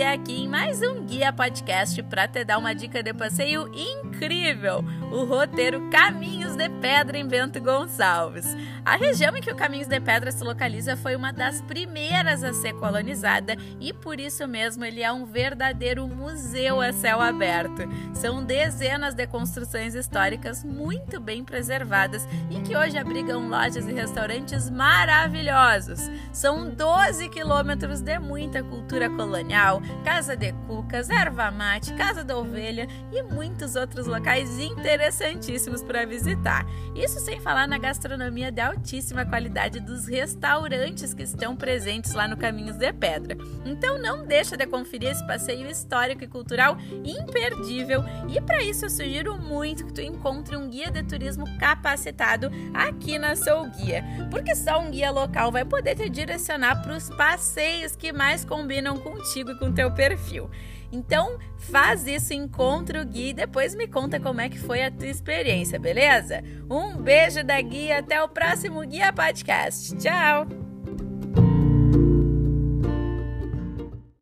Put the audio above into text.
aqui em mais um Guia Podcast para te dar uma dica de passeio incrível: o roteiro Caminhos de Pedra em Bento Gonçalves. A região em que o Caminhos de Pedra se localiza foi uma das primeiras a ser colonizada e por isso mesmo ele é um verdadeiro museu a céu aberto. São dezenas de construções históricas muito bem preservadas e que hoje abrigam lojas e restaurantes maravilhosos. São 12 quilômetros de muita cultura colonial, casa de cucas, erva mate, casa da ovelha e muitos outros locais interessantíssimos para visitar. Isso sem falar na gastronomia de altíssima qualidade dos restaurantes que estão presentes lá no Caminhos de Pedra. Então não deixa de conferir esse passeio histórico e cultural imperdível e para isso eu sugiro muito que tu encontre um guia de turismo capacitado aqui na Sou Guia, porque só um guia local vai poder te direcionar para os passeios que mais combinam contigo e com teu perfil. Então, faz isso, encontra o guia e depois me conta como é que foi a tua experiência, beleza? Um beijo da guia, até o próximo Guia Podcast. Tchau!